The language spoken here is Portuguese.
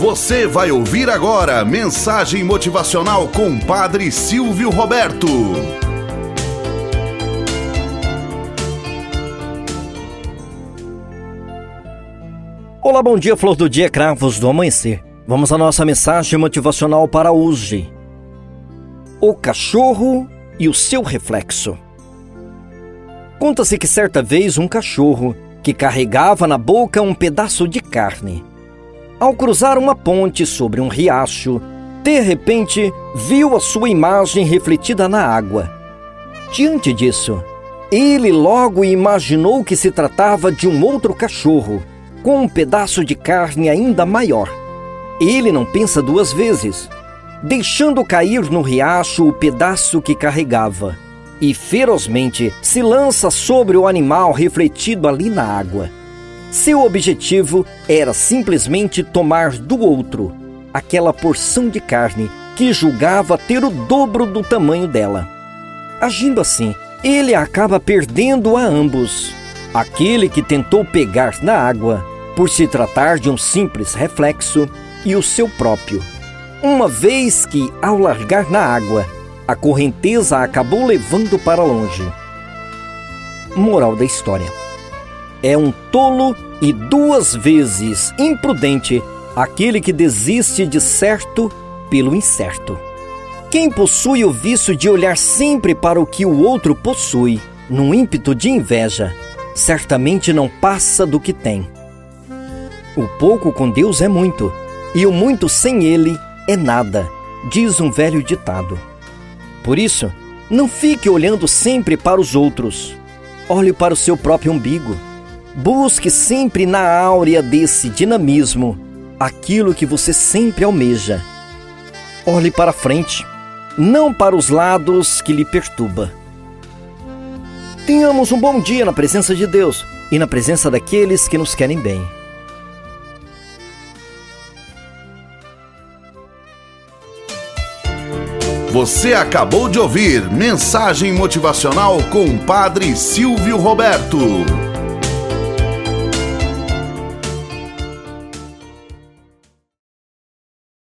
Você vai ouvir agora mensagem motivacional com Padre Silvio Roberto. Olá, bom dia, flor do dia, cravos do amanhecer. Vamos à nossa mensagem motivacional para hoje. O cachorro e o seu reflexo. Conta-se que certa vez um cachorro que carregava na boca um pedaço de carne ao cruzar uma ponte sobre um riacho, de repente viu a sua imagem refletida na água. Diante disso, ele logo imaginou que se tratava de um outro cachorro, com um pedaço de carne ainda maior. Ele não pensa duas vezes, deixando cair no riacho o pedaço que carregava, e ferozmente se lança sobre o animal refletido ali na água. Seu objetivo era simplesmente tomar do outro aquela porção de carne que julgava ter o dobro do tamanho dela. Agindo assim, ele acaba perdendo a ambos. Aquele que tentou pegar na água, por se tratar de um simples reflexo, e o seu próprio. Uma vez que, ao largar na água, a correnteza acabou levando para longe. Moral da história é um tolo e duas vezes imprudente aquele que desiste de certo pelo incerto. Quem possui o vício de olhar sempre para o que o outro possui, num ímpeto de inveja, certamente não passa do que tem. O pouco com Deus é muito, e o muito sem Ele é nada, diz um velho ditado. Por isso, não fique olhando sempre para os outros. Olhe para o seu próprio umbigo Busque sempre na áurea desse dinamismo aquilo que você sempre almeja. Olhe para frente, não para os lados que lhe perturba. Tenhamos um bom dia na presença de Deus e na presença daqueles que nos querem bem. Você acabou de ouvir Mensagem Motivacional com o Padre Silvio Roberto.